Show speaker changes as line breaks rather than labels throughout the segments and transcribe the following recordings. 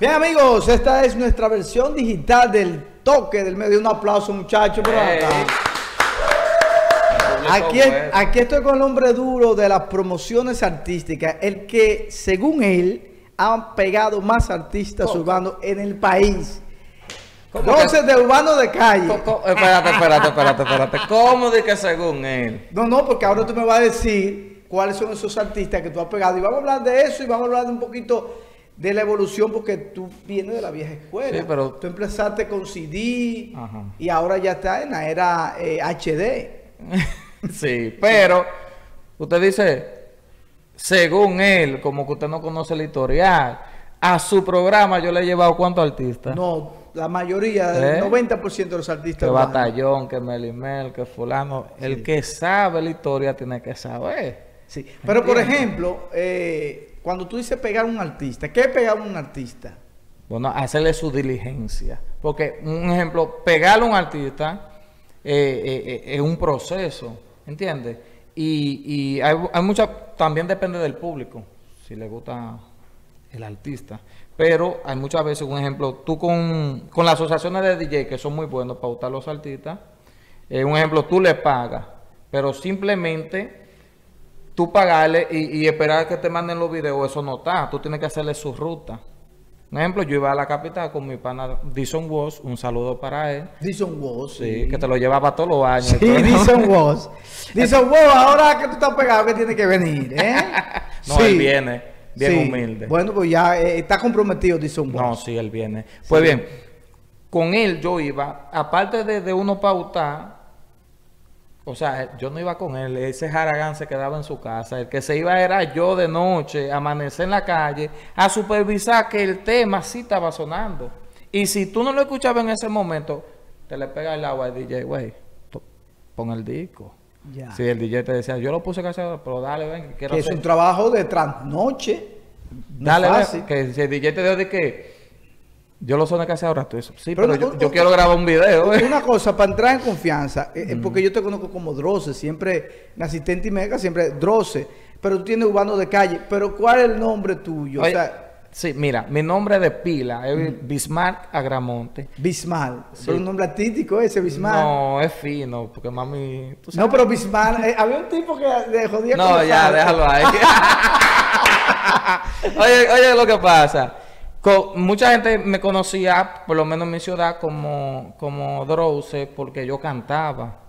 Bien amigos, esta es nuestra versión digital del toque del medio. Un aplauso muchachos. por acá. Aquí, aquí estoy con el hombre duro de las promociones artísticas, el que según él han pegado más artistas urbanos en el país. 12 de urbano de calle.
Espérate, espérate, espérate, espérate. ¿Cómo de que según él?
No, no, porque ahora tú me vas a decir cuáles son esos artistas que tú has pegado. Y vamos a hablar de eso y vamos a hablar de un poquito de la evolución porque tú vienes de la vieja escuela.
Sí, pero...
Tú empezaste con CD y ahora ya está en la era HD.
Eh, sí, pero usted dice, según él, como que usted no conoce el historial, a su programa yo le he llevado cuántos artistas.
No, la mayoría, el 90% ¿Eh? de los artistas.
Que Batallón, que Melimel, que fulano. El que sabe la historia tiene que saber.
Sí, pero por ejemplo, eh, cuando tú dices pegar a un artista, ¿qué es pegar a un artista?
Bueno, hacerle su diligencia. Porque, un ejemplo, pegarle a un artista eh, es un proceso, ¿entiendes? Y, y hay, hay mucha, también depende del público, si le gusta el artista. Pero hay muchas veces, un ejemplo, tú con, con las asociaciones de DJ que son muy buenos para gustar los artistas, eh, un ejemplo, tú le pagas, pero simplemente tú pagarle y, y esperar que te manden los videos, eso no está. Tú tienes que hacerle su ruta. Un ejemplo, yo iba a la capital con mi pana Dison Woz, un saludo para él.
Dison Woz,
sí, que te lo llevaba todos los años.
Sí, Dison Woz. Dison Woz, ahora que tú estás pegado, que tiene que venir, ¿eh?
no, él viene, bien humilde.
Bueno, pues ya eh, está comprometido Dison Woz.
No, sí, él viene. Pues bien, con él yo iba, aparte de, de uno pautar, o sea, yo no iba con él, ese Haragán se quedaba en su casa. El que se iba era yo de noche, amanecer en la calle, a supervisar que el tema sí estaba sonando. Y si tú no lo escuchabas en ese momento, te le pega el agua al DJ, güey, pon el disco. Ya. Si el DJ te decía, yo lo puse casi, pero dale, ven,
quiero Que es un trabajo de trasnoche.
dale, ven, que si el DJ te dio de que yo lo soné casi ahora, tú eso. Sí, pero, yo, quiero grabar un video.
¿eh? Una cosa, para entrar en confianza, eh, eh, porque yo te conozco como Droce, siempre, mi asistente y mega, siempre Droce, pero tú tienes urbano de calle. Pero ¿cuál es el nombre tuyo? o sea,
sí, mira, mi nombre de pila es Bismarck Agramonte.
Bismarck, sí. un nombre artístico ese, Bismarck.
No, es fino, porque mami...
No, pero Bismarck, había un tipo que de jodía
No, ya, déjalo ahí. oye, oye lo que pasa mucha gente me conocía, por lo menos en mi ciudad, como, como Drose, porque yo cantaba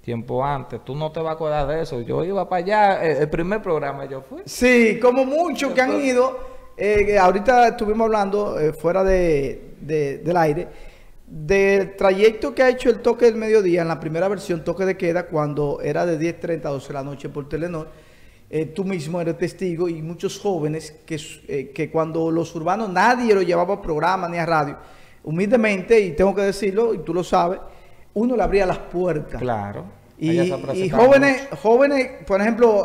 tiempo antes. Tú no te vas a acordar de eso. Yo iba para allá, el, primer programa yo fui.
Sí, como muchos que han ido. Eh, ahorita estuvimos hablando eh, fuera de, del aire del trayecto que ha hecho el toque del mediodía en la primera versión, toque de queda, cuando era de 10.30 a 12 de la noche por Telenor eh, tú mismo eres testigo y muchos jóvenes que, eh, que cuando los urbanos nadie lo llevaba a programa ni a radio, humildemente, y tengo que decirlo, y tú lo sabes, uno le abría las puertas.
Claro.
Y, jóvenes, jóvenes, por ejemplo,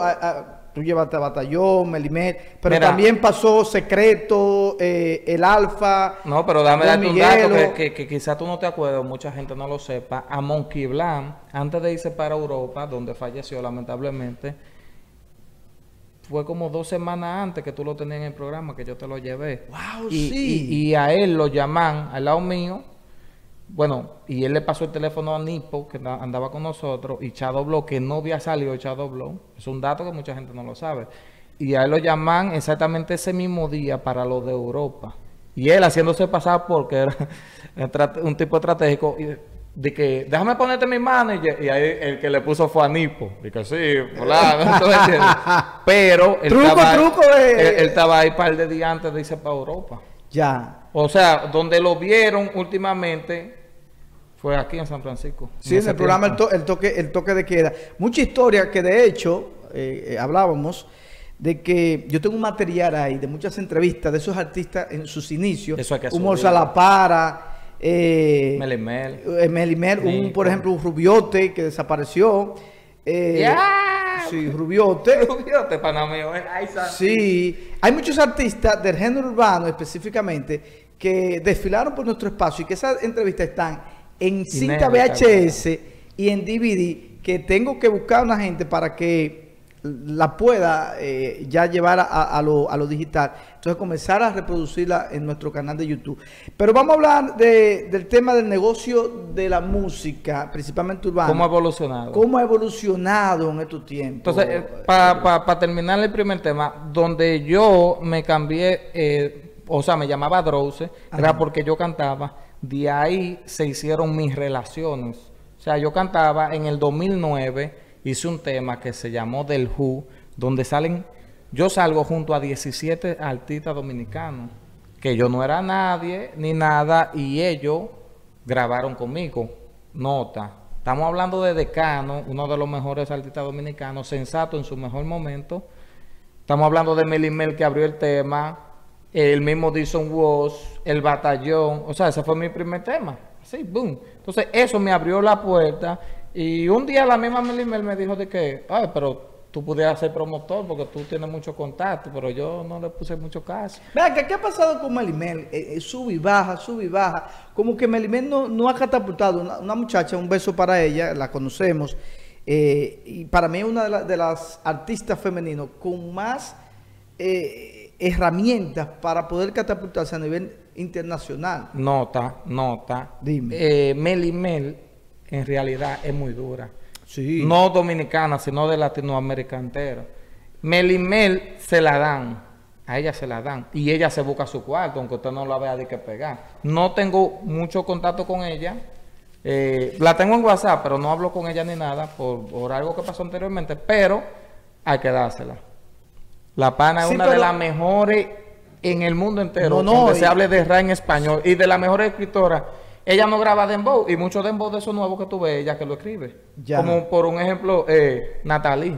tú llevaste a Batallón, Melimet, pero también pasó Secreto, eh, El Alfa.
No, pero dame darte un dato que, que, quizás tú no te acuerdas, mucha gente no lo sepa. A Monkey Blanc, antes de irse para Europa, donde falleció lamentablemente, fue como dos semanas antes que tú lo tenías en el programa que yo te lo llevé.
Wow,
y,
sí.
Y, a él lo llaman al lado mío. Bueno, y él le pasó el teléfono a Nipo, que andaba con nosotros, y Chado Blow, que no había salido Chado Blow. Es un dato que mucha gente no lo sabe. Y a él lo llaman exactamente ese mismo día para lo de Europa. Y él haciéndose pasar porque era un tipo estratégico. Y de que déjame ponerte mi manager y ahí el que le puso fue a Nipo. Y que sí pero
él truco estaba, truco
de... él, estaba ahí un par de días antes de irse para Europa.
Ya.
O sea donde lo vieron últimamente fue aquí en San Francisco
sí en, el programa el, el, toque el toque de queda. Mucha historia que de hecho eh, eh, hablábamos de que yo tengo un material ahí de muchas entrevistas de esos artistas en sus inicios.
Eso hay que
Humor Salapara eh,
Melimel.
Eh, Melimel, un, por ejemplo, un Rubiote que desapareció. Eh, Sí, Rubiote.
Rubiote, panameo. Eh,
sí, hay muchos artistas del género urbano específicamente que desfilaron por nuestro espacio y que esas entrevistas están en cinta VHS y en DVD que tengo que buscar a una gente para que la pueda eh, ya llevar a, lo, a, lo, digital. Entonces comenzar a reproducirla en nuestro canal de YouTube. Pero vamos a hablar del tema del negocio de la música, principalmente urbana.
¿Cómo ha evolucionado?
¿Cómo ha evolucionado en estos tiempos?
Entonces, eh, para terminar el primer tema, donde yo me cambié, eh, o sea, me llamaba Drose, era porque yo cantaba. De ahí se hicieron mis relaciones. O sea, yo cantaba en el 2009 hice un tema que se llamó Del Who, donde salen, yo salgo junto a 17 artistas dominicanos, que yo no era nadie ni nada, y ellos grabaron conmigo. Nota, estamos hablando de Decano, uno de los mejores artistas dominicanos, sensato en su mejor momento. Estamos hablando de Melimel que abrió el tema, el mismo Dison Walsh, el batallón, o sea, ese fue mi primer tema. Sí, boom. Entonces, eso me abrió la puerta y un día la misma Melimel me dijo de que, ay, pero tú pudieras ser promotor porque tú tienes mucho contacto, pero yo no le puse mucho caso.
Vea, ¿qué, ha pasado con Melimel? Eh, eh, sube y baja, sube y baja. Como que Melimel no, no ha catapultado. Una, muchacha, un beso para ella, la conocemos. Eh, y para mí es una de, las artistas femeninas con más herramientas para poder catapultarse a nivel internacional.
Nota, nota. Dime. Melimel en realidad es muy dura. Sí. No dominicana, sino de Latinoamérica entera. Melimel se la dan, a ella se la dan, y ella se busca su cuarto, aunque usted no la vea de que pegar. No tengo mucho contacto con ella. Eh, la tengo en WhatsApp, pero no hablo con ella ni nada por, algo que pasó anteriormente, pero hay que dársela. La pana es una de las mejores en el mundo entero, no, donde se hable de rap en español y de las mejores escritoras ella no graba dembow y muchos dembow de esos nuevos que tú ves, ella que lo escribe. Como por un ejemplo, eh, Natalie.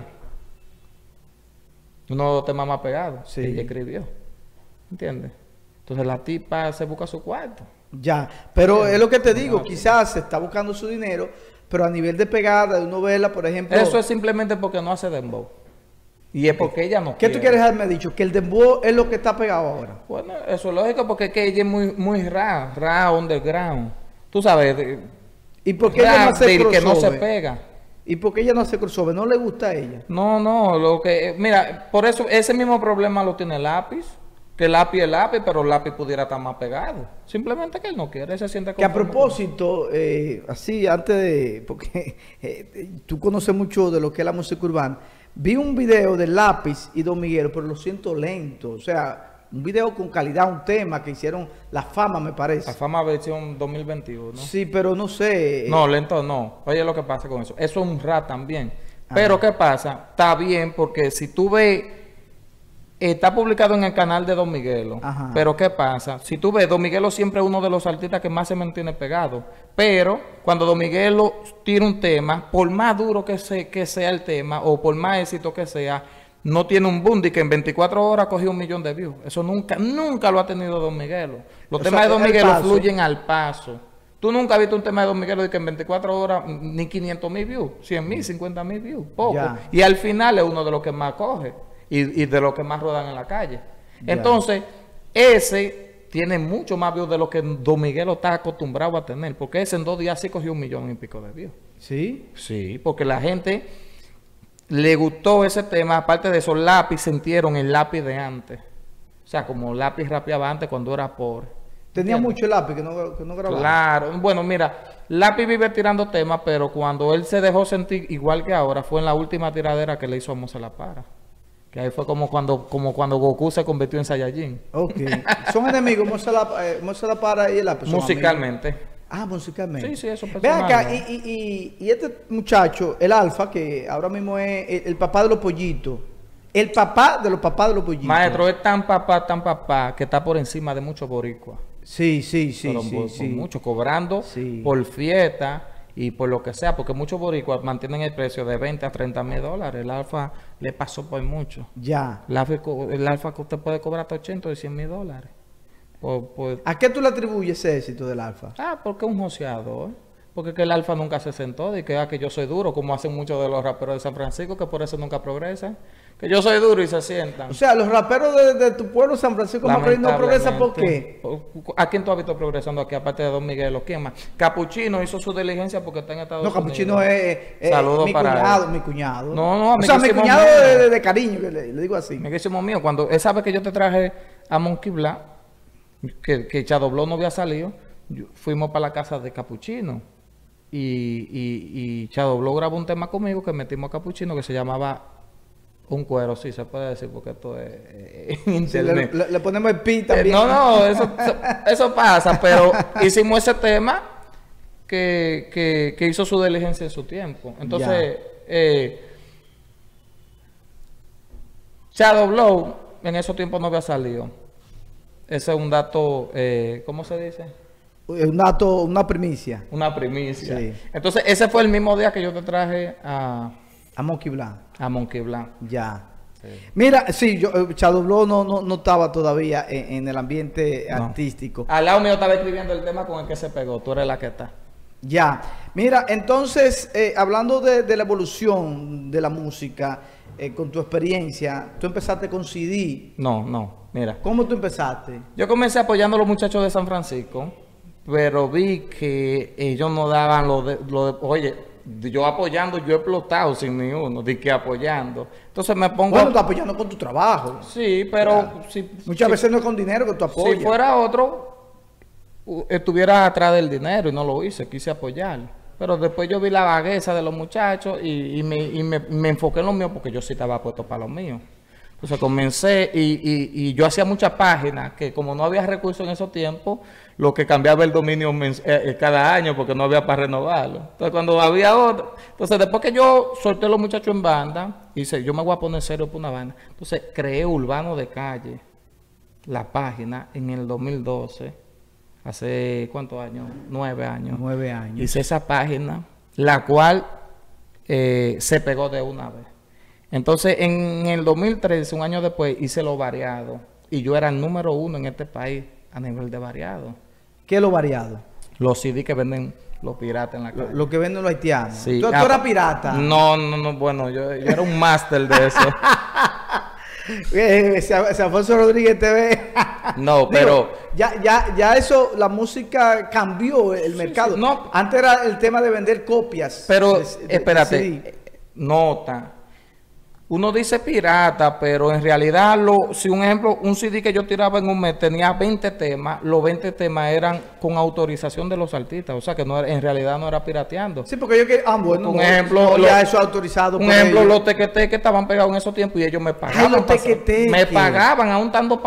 Uno de los temas más pegados. Sí. Ella escribió. ¿Entiendes? Entonces la tipa se busca su cuarto.
Ya, pero es lo que te digo, quizás se está buscando su dinero, pero a nivel de pegada, de novela, por ejemplo...
Eso es simplemente porque no hace dembow. Y es porque ella no
¿Qué tú quieres haberme dicho? Que el dembow es lo que está pegado ahora.
Bueno, eso es lógico porque es que ella es muy, muy ra, ra underground. Tú sabes.
¿Y por qué ella no hace que no se pega? ¿Y por qué ella no hace crossover? ¿No le gusta a ella?
No, no, lo que... Mira, por eso ese mismo problema lo tiene el lápiz. Que el lápiz es lápiz, pero el lápiz pudiera estar más pegado. Simplemente que él no quiere, se siente
Que a propósito, eh, así, antes de... Porque eh, tú conoces mucho de lo que es la música urbana. Vi un video de lápiz y Don Miguel, pero lo siento lento. O sea, un video con calidad, un tema que hicieron La Fama, me parece.
La Fama versión 2021.
Sí, pero no sé.
No, lento no. Oye lo que pasa con eso. Eso es un rap también. Pero ¿qué pasa? Está bien porque si tú ves, está publicado en el canal de Don Miguelo. Pero ¿qué pasa? Si tú ves, Don Miguelo siempre es uno de los artistas que más se mantiene pegado. Pero cuando Don Miguelo tira un tema, por más duro que, que sea el tema o por más éxito que sea, no tiene un boom que en 24 horas cogió un millón de views. Eso nunca, nunca lo ha tenido Don Miguelo. Los temas de Don Miguelo fluyen al paso. Tú nunca has visto un tema de Don Miguelo de que en 24 horas ni 500 mil views, 100 mil, 50 mil views, poco. Y al final es uno de los que más coge y, de los que más rodan en la calle. Entonces, ese tiene mucho más views de lo que Don Miguelo está acostumbrado a tener, porque ese en dos días sí cogió un millón y pico de views.
¿Sí?
Sí, porque la gente le gustó ese tema, aparte de esos lápiz, sintieron el lápiz de antes. O sea, como lápiz rapeaba antes cuando era pobre.
Tenía mucho lápiz que no, que no grababa.
Claro, bueno, mira, lápiz vive tirando temas, pero cuando él se dejó sentir igual que ahora, fue en la última tiradera que le hizo a Moza La Para. Que ahí fue como cuando, como cuando Goku se convirtió en Saiyajin.
Ok. Son enemigos, Moza La, eh, la Para y el lápiz.
Musicalmente.
Ah, musicalmente.
Sí, sí, eso
Ve acá, y, y, este muchacho, el Alfa, que ahora mismo es el, papá de los pollitos. El papá de los papás de los pollitos.
Maestro, es tan papá, tan papá, que está por encima de muchos boricuas.
Sí, sí, sí, sí,
sí. Muchos cobrando por fiesta y por lo que sea, porque muchos boricuas mantienen el precio de 20 a 30 mil dólares. El alfa le pasó por mucho.
Ya.
El alfa, el alfa que usted puede cobrar hasta 80 o 100 mil dólares.
¿A qué tú le atribuyes ese éxito del Alfa?
Ah, porque es un joseador. Porque que el alfa nunca se sentó y que, ah, que yo soy duro, como hacen muchos de los raperos de San Francisco, que por eso nunca progresan. Que yo soy duro y se sientan.
O sea, los raperos de, de tu pueblo, San Francisco Macorís, no progresan ¿por qué?
¿A quién tú has visto progresando aquí, aparte de Don Miguel? ¿O quién más? Capuchino hizo su diligencia porque está en Estados Unidos.
No, Capuchino es, mi
para
cuñado, mi cuñado.
No, no,
O sea, mi cuñado de, de, cariño, le, le, digo así.
Amiguísimo mío, cuando él sabe que yo te traje a Monkey Black, que, que Chadobló no había salido, fuimos para la casa de Capuchino. Y, y, y Chadobló grabó un tema conmigo que metimos a Capuchino que se llamaba un cuero, sí, se puede decir, porque esto es
eh, internet. le, ponemos el pi también.
Eh, no, no, eso, eso, pasa, pero hicimos ese tema que, que, que, hizo su diligencia en su tiempo. Entonces, eh, Shadow Blow en esos tiempos no había salido. Ese es un dato, eh, ¿cómo se dice?
Un dato, una primicia.
Una primicia. Sí. Entonces, ese fue el mismo día que yo te traje a
a Monkey Blanc.
A Monkey Blanc.
Ya. Mira, sí, yo, eh, Shadow Blow no, no, no estaba todavía en, el ambiente artístico.
Al lado mío estaba escribiendo el tema con el que se pegó. Tú eres la que está.
Ya. Mira, entonces, eh, hablando de, la evolución de la música, eh, con tu experiencia, ¿tú empezaste con CD?
No, no. Mira.
¿Cómo tú empezaste?
Yo comencé apoyando a los muchachos de San Francisco, pero vi que ellos no daban lo de, lo de oye, yo apoyando, yo he explotado sin ni uno, de que apoyando. Entonces me pongo...
Bueno, tú apoyando con tu trabajo.
Sí, pero...
Muchas veces no es con dinero que tú apoyas.
Si fuera otro, estuviera atrás del dinero y no lo hice, quise apoyar. Pero después yo vi la vagueza de los muchachos y, me, y me, me, enfoqué en lo mío porque yo sí estaba puesto para lo mío. Entonces comencé y, y, yo hacía muchas páginas que como no había recursos en esos tiempos, lo que cambiaba el dominio eh, eh, cada año porque no había para renovarlo. Entonces cuando había otro, entonces después que yo solté a los muchachos en banda, hice, yo me voy a poner serio por una banda. Entonces creé Urbano de Calle, la página, en el 2012, hace cuántos años, nueve años.
Nueve años.
Hice esa página, la cual eh, se pegó de una vez. Entonces, en el 2013, un año después, hice lo variado. Y yo era el número uno en este país a nivel de variado.
¿Qué es lo variado?
Los CD que venden los piratas en la calle.
Lo, que venden los haitianos. Sí. ¿Tú, eras ah, pirata?
No, no, no. Bueno, yo, yo era un máster de eso.
Eh, ese, Alfonso Rodríguez TV.
no, pero.
ya, ya, ya eso, la música cambió el mercado. No. Antes era el tema de vender copias.
Pero, espérate. nota uno dice pirata, pero en realidad, lo, si un ejemplo, un CD que yo tiraba en un mes tenía 20 temas, los 20 temas eran con autorización de los artistas, o sea que no en realidad no era pirateando.
Sí, porque yo que, ah, bueno,
un ejemplo,
ya eso autorizado.
Un ejemplo, los tequetes que estaban pegados en esos tiempos y ellos me pagaban.
los tequete.
Me pagaban, aún estando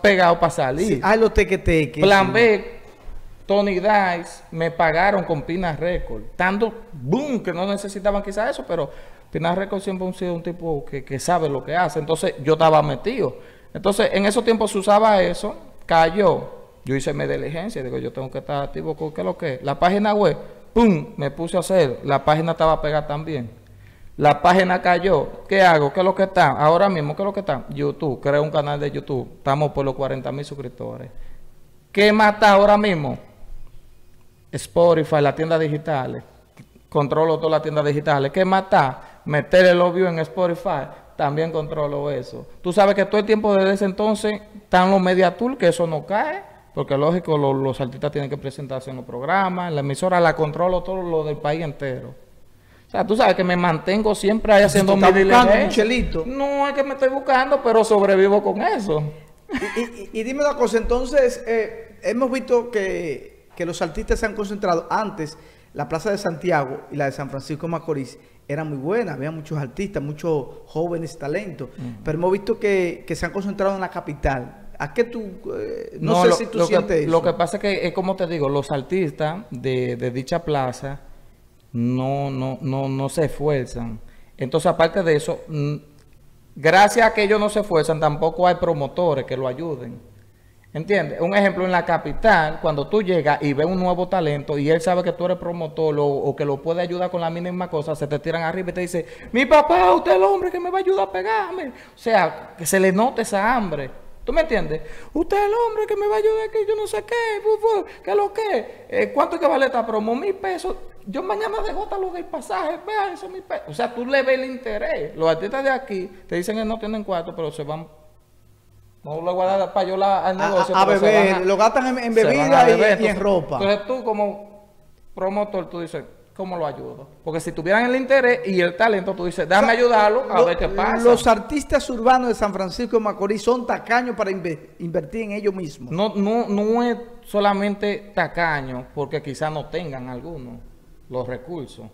pegados para salir. Sí,
ay, los tequete.
Plan B, Tony Dice, me pagaron con Pina Record. Tanto, boom, que no necesitaban quizás eso, pero Pinar Record siempre ha sido un tipo que, sabe lo que hace. Entonces yo estaba metido. Entonces en esos tiempos se usaba eso, cayó. Yo hice mi diligencia, digo, yo tengo que estar activo con qué es lo que La página web, ¡pum! Me puse a hacer. La página estaba pegada también. La página cayó. ¿Qué hago? ¿Qué es lo que está? Ahora mismo, ¿qué es lo que está? YouTube. Creo un canal de YouTube. Estamos por los 40 mil suscriptores. ¿Qué está ahora mismo? Spotify, las tiendas digitales. Controlo todas las tiendas digitales. ¿Qué más está? meter el obvio en Spotify, también controlo eso. Tú sabes que todo el tiempo desde ese entonces están los media tool, que eso no cae, porque lógico los artistas tienen que presentarse en los programas, la emisora la controlo todo lo del país entero. O sea, tú sabes que me mantengo siempre ahí haciendo
mi un chelito.
No es que me estoy buscando, pero sobrevivo con eso.
Y, dime una cosa, entonces, eh, hemos visto que, que los artistas se han concentrado antes, la Plaza de Santiago y la de San Francisco Macorís, era muy buena, había muchos artistas, muchos jóvenes talentos, pero hemos visto que, se han concentrado en la capital. ¿A qué tú, eh, no, sé si tú sientes eso?
Lo que pasa es que, es como te digo, los artistas de, dicha plaza no, no, no, no se esfuerzan. Entonces, aparte de eso, gracias a que ellos no se esfuerzan, tampoco hay promotores que lo ayuden. ¿Entiendes? Un ejemplo en la capital, cuando tú llegas y ves un nuevo talento y él sabe que tú eres promotor o, que lo puede ayudar con la mínima cosa, se te tiran arriba y te dice, mi papá, usted es el hombre que me va a ayudar a pegarme. O sea, que se le note esa hambre. ¿Tú me entiendes? Usted es el hombre que me va a ayudar, que yo no sé qué, ¿qué lo que? Eh, ¿Cuánto que vale esta promo? Mil pesos. Yo mañana dejo hasta lo del pasaje, vea, eso mil pesos. O sea, tú le ves el interés. Los artistas de aquí te dicen que no tienen cuarto, pero se van no lo voy a dar para yo al negocio.
A, beber, lo gastan en, bebida y, en ropa.
Entonces tú como promotor, tú dices, ¿cómo lo ayudo? Porque si tuvieran el interés y el talento, tú dices, déjame ayudarlo a ver qué pasa.
Los artistas urbanos de San Francisco de Macorís son tacaños para invertir en ellos mismos.
No, no, no es solamente tacaño, porque quizás no tengan algunos los recursos,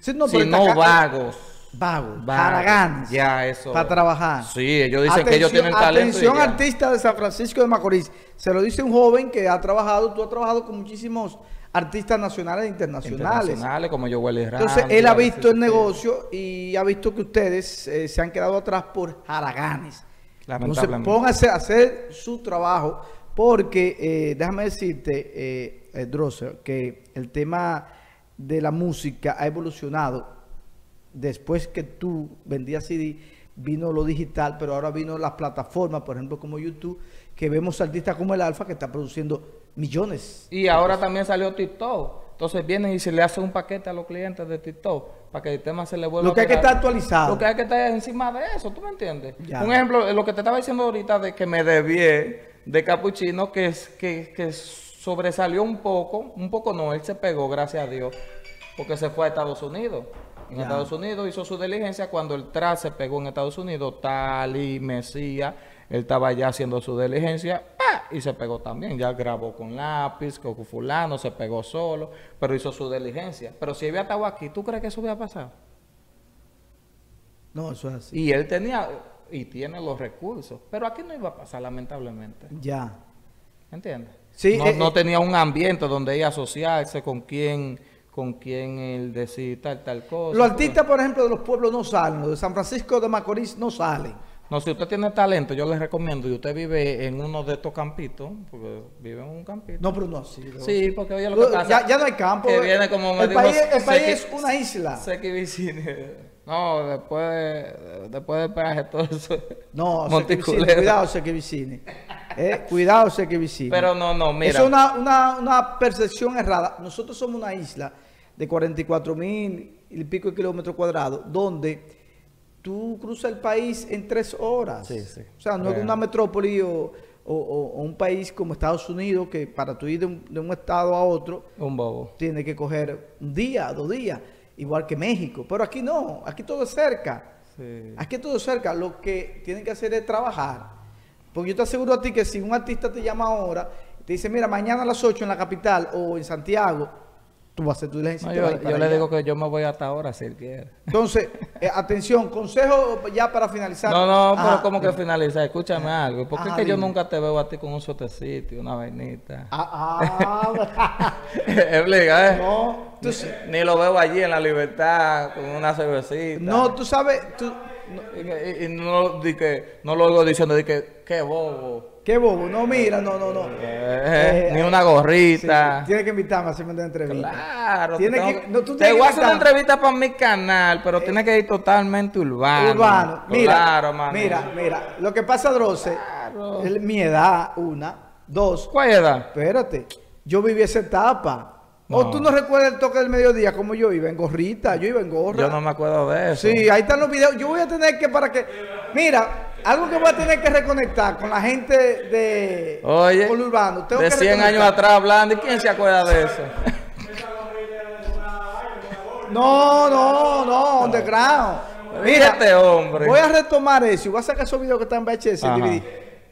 sino vagos
vagos, haraganes,
ya eso.
para trabajar.
Sí, ellos dicen que ellos tienen talento.
Atención artista de San Francisco de Macorís. Se lo dice un joven que ha trabajado, tú has trabajado con muchísimos artistas nacionales e internacionales.
Internacionales como yo, Willy
Entonces, él ha visto el negocio y ha visto que ustedes eh, se han quedado atrás por haraganes. Entonces, póngase a hacer su trabajo porque, eh, déjame decirte, eh, eh que el tema de la música ha evolucionado después que tú vendías CD, vino lo digital, pero ahora vino las plataformas, por ejemplo, como YouTube, que vemos artistas como el Alfa que está produciendo millones.
Y ahora también salió TikTok. Entonces vienen y se le hace un paquete a los clientes de TikTok para que el tema se le vuelva
Lo que hay que estar actualizado.
Lo que hay que estar encima de eso, ¿tú me entiendes? Un ejemplo, lo que te estaba diciendo ahorita de que me debié de Capuchino, que, es, que, que sobresalió un poco, un poco no, él se pegó, gracias a Dios, porque se fue a Estados Unidos en Estados Unidos, hizo su diligencia. Cuando el tras se pegó en Estados Unidos, Tali, Mesía, él estaba ya haciendo su diligencia y se pegó también. Ya grabó con lápiz, con fulano, se pegó solo, pero hizo su diligencia. Pero si había estado aquí, ¿tú crees que eso hubiera pasado?
No, eso es así.
Y él tenía y tiene los recursos, pero aquí no iba a pasar, lamentablemente.
Ya.
¿Entiendes?
Sí,
no, no eh, tenía un ambiente donde ella asociarse con quien con quién él decide tal, tal cosa.
Los artistas, por ejemplo, de los pueblos no salen, los de San Francisco de Macorís no salen.
No, si usted tiene talento, yo le recomiendo, y usted vive en uno de estos campitos, porque vive en un campito.
No, pero no, sí.
Sí, porque oye lo que pasa.
Ya, no hay campo.
Que viene como
el, país, el país es una isla.
Sé que No, después, después del peaje todo eso.
No, cuidado, sé que vicine. Eh, cuidado, sé que vicine.
Pero no, no, mira.
Es una, una, una percepción errada. Nosotros somos una isla de 44 mil y pico de kilómetros cuadrados, donde tú cruzas el país en tres horas. O sea, no es una metrópoli o, un país como Estados Unidos que para tú ir de un, estado a otro,
un bobo.
tiene que coger un día, dos días, igual que México. Pero aquí no, aquí todo es cerca. Aquí todo es cerca. Lo que tienen que hacer es trabajar. Porque yo te aseguro a ti que si un artista te llama ahora, te dice, mira, mañana a las 8 en la capital o en Santiago, tú vas a hacer tu diligencia.
yo, le digo que yo me voy hasta ahora si él quiere.
Entonces, eh, atención, consejo ya para finalizar.
No, no, pero como que finalizar, escúchame algo. Porque es que yo nunca te veo a ti con un sotecito y una vainita.
Ah, ah.
Explica, ¿eh? No, ni, lo veo allí en la libertad con una cervecita.
No, tú sabes, tú,
y, no, di que, no lo oigo diciendo de que, qué bobo.
Qué bobo, no, mira, no, no, no.
Eh, ni una gorrita.
tiene que invitarme a hacerme una entrevista.
Claro, tiene que, no, tú te voy a hacer una entrevista para mi canal, pero tiene que ir totalmente urbano.
Urbano, mira, claro, mira, mira. Lo que pasa, Droce, es mi edad, una, dos.
¿Cuál edad?
Espérate, yo viví esa etapa. ¿O tú no recuerdas el toque del mediodía como yo iba en gorrita? Yo iba en gorra.
Yo no me acuerdo de eso.
Sí, ahí están los videos. Yo voy a tener que para que... Mira, algo que voy a tener que reconectar con la gente de...
Oye, urbano. de 100 años atrás hablando. ¿Y quién se acuerda de eso?
no, no, no, underground.
Mira, este hombre.
Voy a retomar eso y voy a sacar esos videos que están en VHS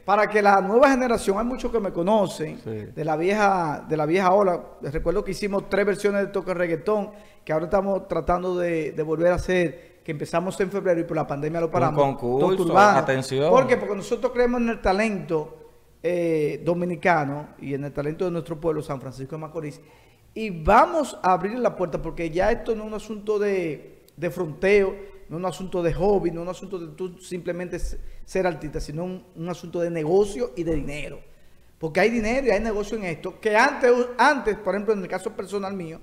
para que la nueva generación, hay muchos que me conocen, de la vieja de la vieja ola, les recuerdo que hicimos tres versiones de toque reggaetón, que ahora estamos tratando de, volver a hacer, que empezamos en febrero y por la pandemia lo paramos.
Un concurso, atención.
¿Por qué? Porque nosotros creemos en el talento eh, dominicano y en el talento de nuestro pueblo, San Francisco de Macorís, y vamos a abrir la puerta porque ya esto no es un asunto de, de fronteo, no es un asunto de hobby, no es un asunto de tú simplemente ser artista, sino un, asunto de negocio y de dinero. Porque hay dinero y hay negocio en esto, que antes, antes, por ejemplo, en el caso personal mío,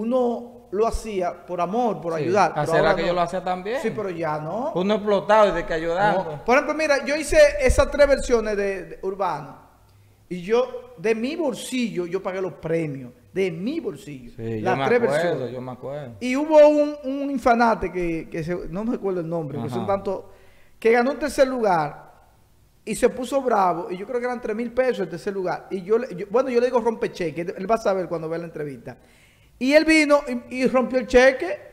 uno lo hacía por amor, por ayudar. pero
Hacer
ahora
que
no.
yo lo hacía también.
Sí, pero ya no.
Uno explotado y de que ayudando.
No. Por ejemplo, mira, yo hice esas tres versiones de, de Urbano y yo, de mi bolsillo, yo pagué los premios. De mi bolsillo.
Sí, yo
las
me
tres
acuerdo,
versiones.
yo me acuerdo.
Y hubo un, un infanate que, que se- no me recuerdo el nombre,
Ajá.
son tantos, que ganó un tercer lugar y se puso bravo, y yo creo que eran 3 mil pesos el tercer lugar. Y yo, yo- bueno, yo le digo rompe cheque, él va a saber cuando vea la entrevista. Y él vino y, y rompió el cheque.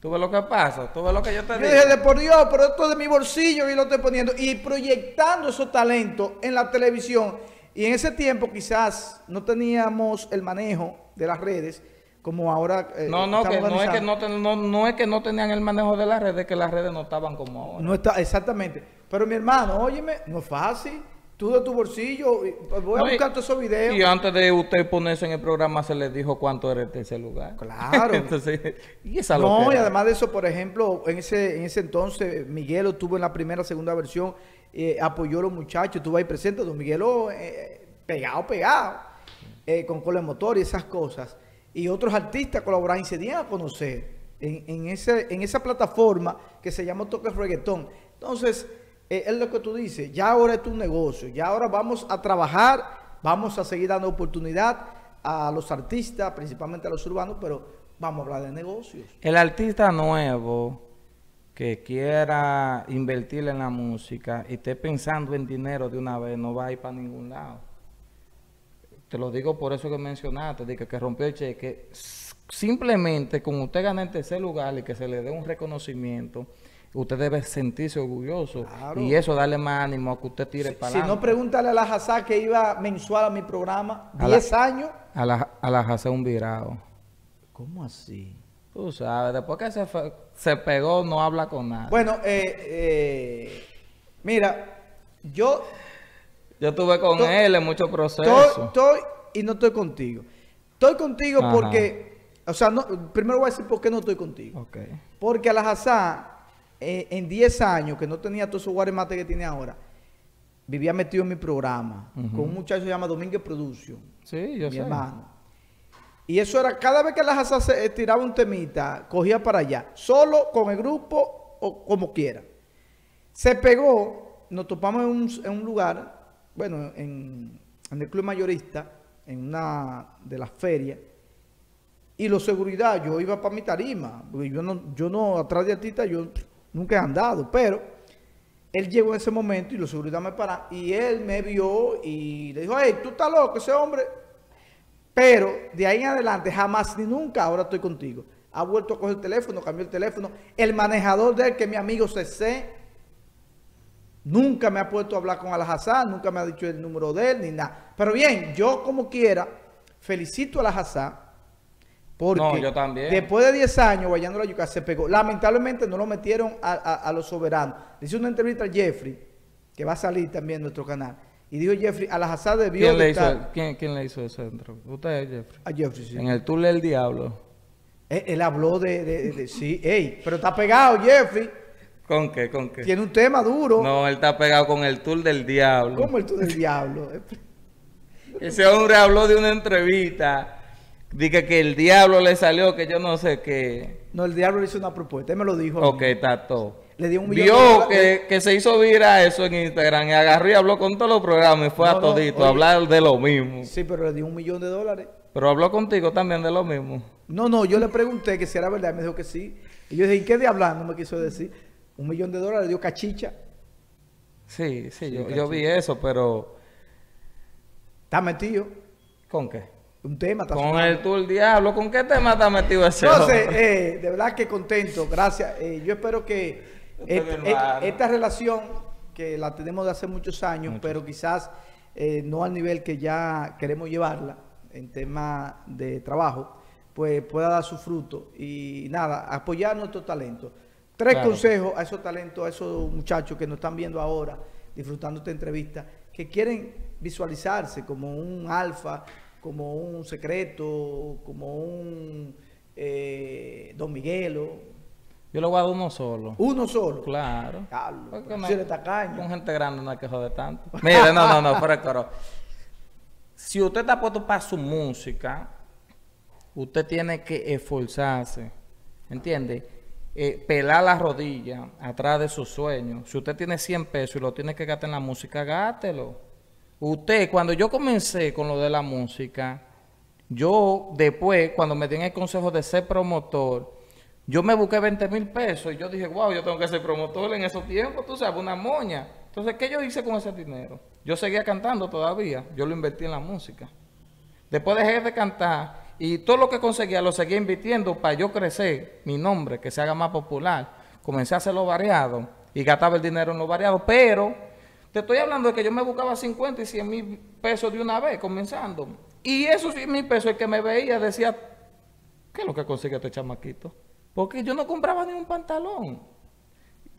¿Tú ves lo que pasa? ¿Tú ves lo que yo te
Yo
digo?
dije, de por Dios, pero esto es de mi bolsillo y lo estoy poniendo. Y proyectando esos talentos en la televisión. Y en ese tiempo quizás no teníamos el manejo de las redes como ahora. eh,
No, no, que no es que
organizando.
no, ten- no, no es que no tenían el manejo de las redes, es que las redes no estaban como ahora.
No está, exactamente. Pero mi hermano, óyeme, no es fácil. Tú de tu bolsillo, pues voy a
No,
buscar todos esos videos.
Y antes de usted ponerse en el programa se le dijo cuánto era el tercer lugar.
Claro.
Entonces, y esa
No, y además de eso, por ejemplo, en ese, en ese entonces, Miguelo estuvo en la primera, segunda versión, eh, apoyó a los muchachos, estuvo ahí presente, don Miguelo eh, pegado, pegado, eh, con Cole Motor y esas cosas. Y otros artistas colaboraron y se dieron a conocer en, en, ese, en esa plataforma que se llama Toques Reggaetón. Entonces, eh, es lo que tú dices, ya ahora es tu negocio, ya ahora vamos a trabajar, vamos a seguir dando oportunidad a los artistas, principalmente a los urbanos, pero vamos a hablar de negocios.
El artista nuevo que quiera invertir en la música y esté pensando en dinero de una vez, no va a ir para ningún lado. Te lo digo por eso que mencionaste, de que, que rompió el cheque. Simplemente con usted ganar el tercer lugar y que se le dé un reconocimiento, usted debe sentirse orgulloso.
Claro.
Y eso darle más ánimo a que usted tire
Si,
para
si no, pregúntale a la Hazá que iba mensual a mi programa,
A la-
10 años.
A la, a la un virado.
¿Cómo así?
Tú sabes, después que se, fue- se pegó, no habla con nada.
Bueno, eh, eh, mira, yo
Yo estuve con
To-
él en muchos procesos.
estoy y no estoy contigo. Estoy contigo
Ajá.
porque, o sea, no, primero voy a decir por qué no estoy contigo.
Ok.
Porque a la Hazá, eh, en 10 años, que no tenía todos esos guaremates que tiene ahora, vivía metido en mi programa con un muchacho que se llama Domínguez Production.
Sí, yo
mi
sé.
hermano. Y eso era, cada vez que la Hazá se eh, tiraba un temita, cogía para allá, solo con el grupo o como quiera. Se pegó, nos topamos en un, en un lugar, bueno, en, en el club mayorista, en una de las ferias, y los seguridad, yo iba para mi tarima, porque yo no, yo no, atrás de artista, yo nunca he andado, pero él llegó en ese momento y los seguridad me paran, y él me vio y le dijo, hey, tú estás loco, ese hombre. Pero de ahí en adelante, jamás ni nunca, ahora estoy contigo. Ha vuelto a coger el teléfono, cambió el teléfono. El manejador de él, que es mi amigo CC, nunca me ha puesto a hablar con Al-Hassan, nunca me ha dicho el número de él, ni nada. Pero bien, yo como quiera, felicito a Al-Hassan, porque
No, yo también.
después de 10 años, Guayando la Yuca se pegó. Lamentablemente no lo metieron a, a- a los soberanos. Le hice una entrevista a Jeffrey, que va a salir también en nuestro canal. Y dijo Jeffrey, Al-Hassan debió
¿Quién
de
le, hizo,
estar-
¿quién, quién le hizo eso dentro? Usted, Jeffrey.
A Jeffrey, sí.
En el tour del diablo.
Él, él habló de, de- de- sí, ey, pero está pegado, Jeffrey.
¿Con qué? ¿Con qué?
Tiene un tema duro.
No, él está pegado con el tour del diablo.
¿Cómo el tú del diablo?
Ese hombre habló de una entrevista. Dije que el diablo le salió, que yo no sé qué.
No, el diablo le hizo una propuesta. Él me lo dijo.
Ok, está todo.
Le dio un millón de
Vio
dólares.
que, que se hizo viral eso en Instagram y agarró y habló con todos los programas y fue
No,
a
no,
todito
oye.
a hablar de lo mismo.
Sí, pero le dio un millón de dólares.
Pero habló contigo también de lo mismo.
No, no, yo le pregunté que si era verdad. y Me dijo que sí. Y yo dije, ¿y qué de hablar? No me quiso decir. Un millón de dólares le dio cachicha.
Sí, sí, yo, yo vi eso, pero
Está metido.
¿con qué?
Un tema. Está
Con el tour diablo, ¿con qué tema está metido ese
Entonces, eh, de verdad que contento, gracias. Eh, yo espero que
Este
et-
hermano.
esta relación, que la tenemos de hace muchos años, pero quizás eh, no al nivel que ya queremos llevarla en tema de trabajo, pues pueda dar su fruto. Y nada, apoyar nuestro talento. Tres
Claro.
consejos a esos talentos, a esos muchachos que nos están viendo ahora, disfrutando esta entrevista, que quieren visualizarse como un alfa, como un secreto, como un eh, Don Miguelo.
Yo le voy a dar uno solo.
Uno solo.
Claro.
Tú
no
tacaño.
Con gente grande no hay que joder tanto. Mire, no, no, no, fuera coro. Si usted está puesto para su música, usted tiene que esforzarse, ¿entiende? Eh, pelar la rodilla atrás de sus sueños. Si usted tiene 100 pesos y lo tiene que gastar en la música, gátelo. Usted, cuando yo comencé con lo de la música, yo después, cuando me dieron el consejo de ser promotor, yo me busqué 20 mil pesos y yo dije, wow, yo tengo que ser promotor en esos tiempos, tú sabes, una moña. Entonces, ¿qué yo hice con ese dinero? Yo seguía cantando todavía, yo lo invertí en la música. Después dejé de cantar y todo lo que conseguía lo seguía invirtiendo para yo crecer, mi nombre, que se haga más popular. Comencé a hacerlo variado y gastaba el dinero en lo variado, pero te estoy hablando de que yo me buscaba 50 y 100 mil pesos de una vez, comenzando. Y esos 100 mil pesos, el que me veía decía, ¿qué es lo que consigue este chamaquito? Porque yo no compraba ni un pantalón.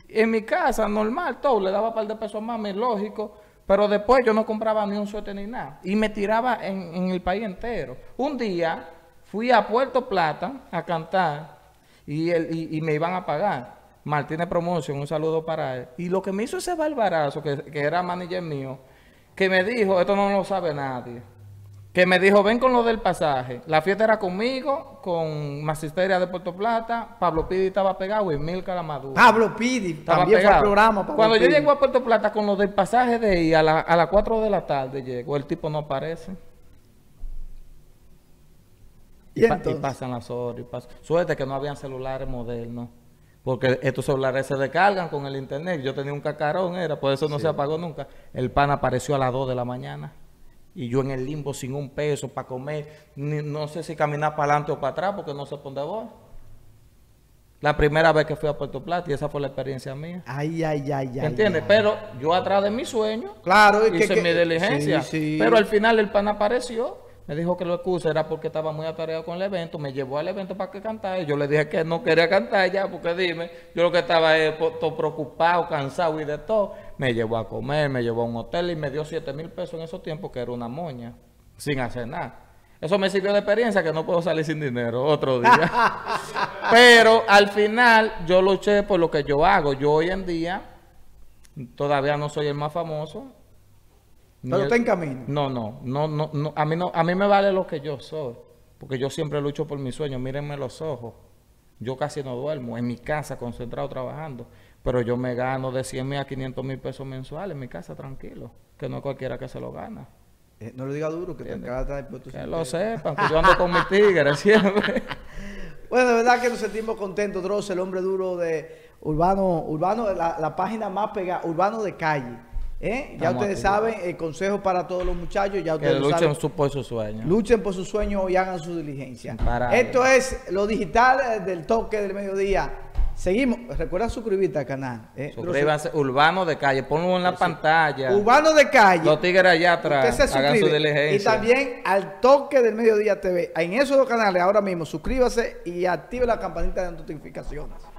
En mi casa, normal, todo, le daba un par de pesos más, mami, lógico. Pero después yo no compraba ni un suéter ni nada. Y me tiraba en, el país entero. Un día fui a Puerto Plata a cantar y, y, me iban a pagar. Martínez Promotion, un saludo para él. Y lo que me hizo ese barbarazo, que, que era manager mío, que me dijo, esto no lo sabe nadie que me dijo, ven con lo del pasaje. La fiesta era conmigo, con Masisteria de Puerto Plata, Pablo Pidi estaba pegado y Mil Calamadura.
Pablo Pidi, también fue al programa.
Cuando yo llego a Puerto Plata con lo del pasaje de ahí, a, las 4 de la tarde llego, el tipo no aparece. Y, pasan las horas. Y Suerte que no habían celulares modernos. Porque estos celulares se descargan con el internet. Yo tenía un cacarón, era, por eso no se apagó nunca. El pan apareció a las 2 de la mañana y yo en el limbo sin un peso para comer, no sé si caminar para adelante o para atrás porque no sé dónde voy. La primera vez que fui a Puerto Plata y esa fue la experiencia mía.
Ay, ay, ay, ay.
¿Entiendes? Pero yo atrás de mi sueño
claro,
hice mi diligencia. Pero al final el pan apareció me dijo que lo excusa era porque estaba muy atareado con el evento. Me llevó al evento para que cantara. Y yo le dije que no quería cantar ya, porque dime, yo lo que estaba es todo preocupado, cansado y de todo. Me llevó a comer, me llevó a un hotel y me dio 7 mil pesos en esos tiempos, que era una moña, sin hacer nada. Eso me sirvió de experiencia que no puedo salir sin dinero otro día. Pero al final yo luché por lo que yo hago. Yo hoy en día todavía no soy el más famoso
pero está en camino.
No, no, no, no, no, a mí no, a mí me vale lo que yo soy, porque yo siempre lucho por mis sueños. Mírenme los ojos. Yo casi no duermo en mi casa concentrado trabajando, pero yo me gano de 100 mil a 500 mil pesos mensuales en mi casa tranquilo, que no es cualquiera que se lo gana.
Eh, no lo diga duro, que te
acaba de Que lo sepan, que yo ando con mis tigres siempre.
bueno, de verdad que nos sentimos contentos, Dross, el hombre duro de Urbano, Urbano, la, la página más pegada, Urbano de Calle. ¿Eh? Ya ustedes saben, el consejo para todos los muchachos. Ya ustedes
que luchen por sus sueños.
Luchen por sus sueños y hagan su diligencia. Esto es lo digital eh, del toque del mediodía. Seguimos. Recuerda suscribirte al canal.
¿eh? Suscríbanse. Urbano de calle. Ponlo en la pantalla.
Urbano de calle.
Los tigres allá atrás. hagan su diligencia.
Y también al toque del mediodía TV. En esos dos canales ahora mismo suscríbase y active la campanita de notificaciones.